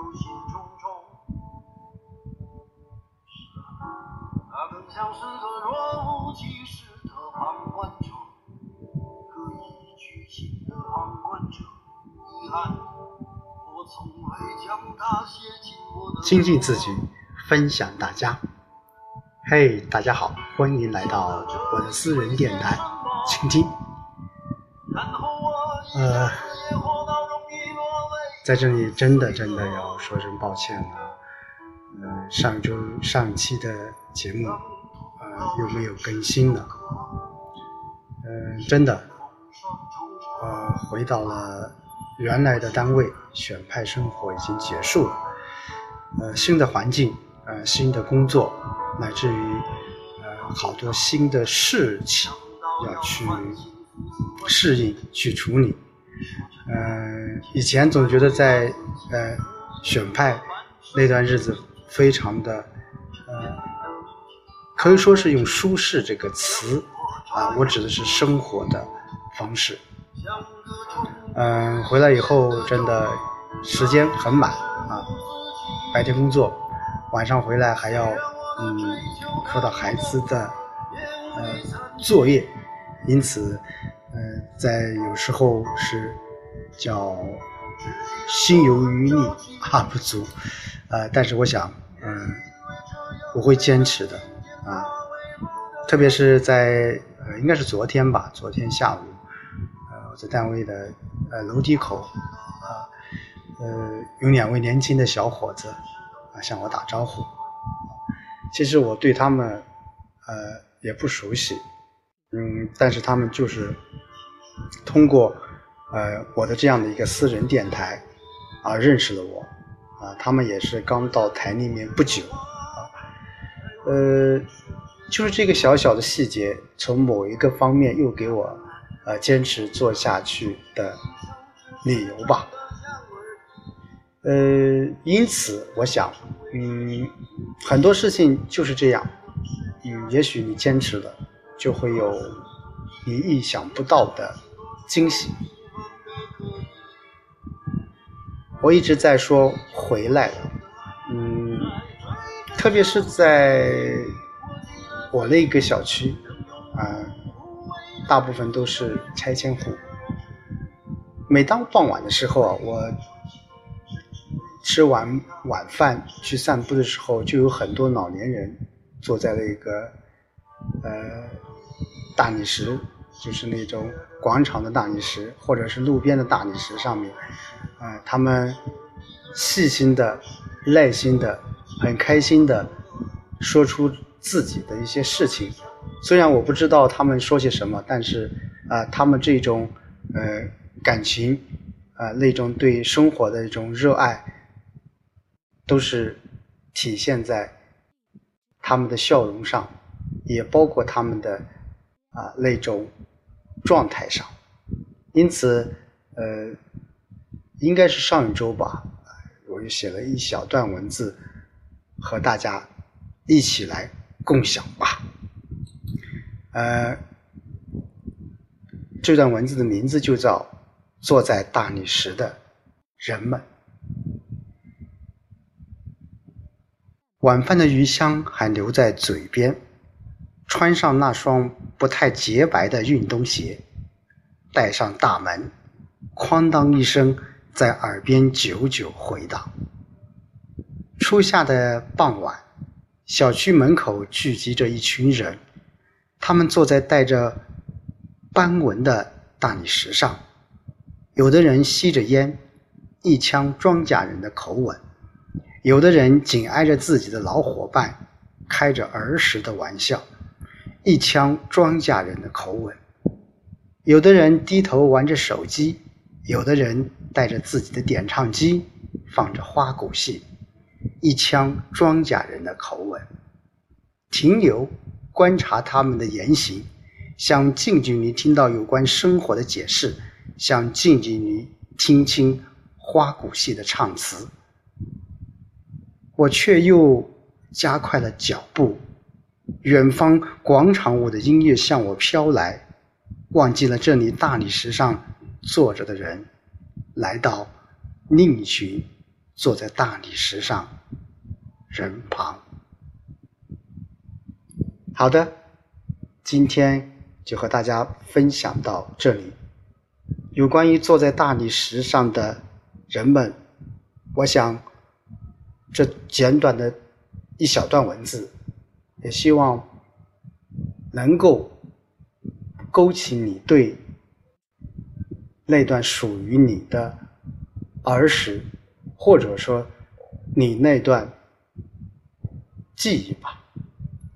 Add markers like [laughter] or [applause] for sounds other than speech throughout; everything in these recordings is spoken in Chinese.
忧心忡忡。那更像是个若无其事的旁观者，可以居心的旁观者。遗憾，我从未将它写进我的。精进自己，分享大家。嘿，大家好，欢迎来到我的私人电台，倾听。呃，在这里真的真的要说声抱歉了。呃，上周上期的节目，呃，又没有更新了。嗯，真的，呃，回到了原来的单位，选派生活已经结束了。呃，新的环境，呃，新的工作，乃至于呃好多新的事情要去适应、去处理。嗯，以前总觉得在呃选派那段日子非常的呃，可以说是用舒适这个词啊，我指的是生活的方式。嗯，回来以后真的时间很满啊，白天工作，晚上回来还要嗯辅导孩子的呃作业，因此呃在有时候是。叫心有余力而 [laughs] 不足，呃，但是我想，嗯，我会坚持的啊，特别是在呃，应该是昨天吧，昨天下午，呃，我在单位的呃楼梯口啊，呃，有两位年轻的小伙子啊向我打招呼，其实我对他们呃也不熟悉，嗯，但是他们就是通过。呃，我的这样的一个私人电台，啊，认识了我，啊，他们也是刚到台里面不久，啊，呃，就是这个小小的细节，从某一个方面又给我，呃，坚持做下去的理由吧，呃，因此我想，嗯，很多事情就是这样，嗯，也许你坚持了，就会有你意想不到的惊喜。我一直在说回来，嗯，特别是在我那个小区，啊，大部分都是拆迁户。每当傍晚的时候啊，我吃完晚饭去散步的时候，就有很多老年人坐在那个呃大理石，就是那种广场的大理石，或者是路边的大理石上面。啊，他们细心的、耐心的、很开心的说出自己的一些事情。虽然我不知道他们说些什么，但是啊，他们这种呃感情啊，那种对生活的一种热爱，都是体现在他们的笑容上，也包括他们的啊那种状态上。因此，呃。应该是上一周吧，我就写了一小段文字，和大家一起来共享吧。呃，这段文字的名字就叫《坐在大理石的人们》。晚饭的余香还留在嘴边，穿上那双不太洁白的运动鞋，带上大门，哐当一声。在耳边久久回荡。初夏的傍晚，小区门口聚集着一群人，他们坐在带着斑纹的大理石上，有的人吸着烟，一腔庄稼人的口吻；有的人紧挨着自己的老伙伴，开着儿时的玩笑，一腔庄稼人的口吻；有的人低头玩着手机。有的人带着自己的点唱机，放着花鼓戏，一腔庄稼人的口吻，停留观察他们的言行，想近距离听到有关生活的解释，想近距离听清花鼓戏的唱词。我却又加快了脚步，远方广场舞的音乐向我飘来，忘记了这里大理石上。坐着的人，来到另一群坐在大理石上人旁。好的，今天就和大家分享到这里。有关于坐在大理石上的人们，我想这简短的一小段文字，也希望能够勾起你对那段属于你的儿时，或者说你那段记忆吧。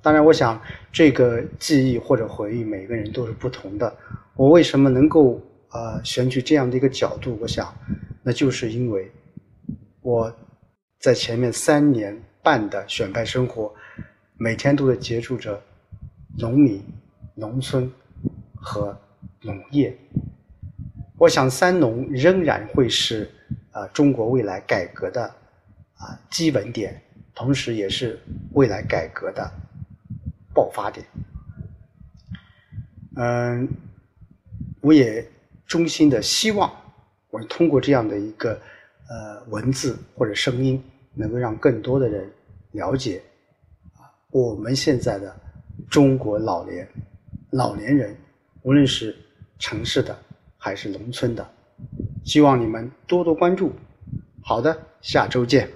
当然，我想这个记忆或者回忆，每个人都是不同的。我为什么能够？呃，选取这样的一个角度，我想，那就是因为我在前面三年半的选派生活，每天都在接触着农民、农村和农业。我想，三农仍然会是啊中国未来改革的啊基本点，同时也是未来改革的爆发点。嗯，我也。衷心的希望，我通过这样的一个呃文字或者声音，能够让更多的人了解啊，我们现在的中国老年老年人，无论是城市的还是农村的，希望你们多多关注。好的，下周见。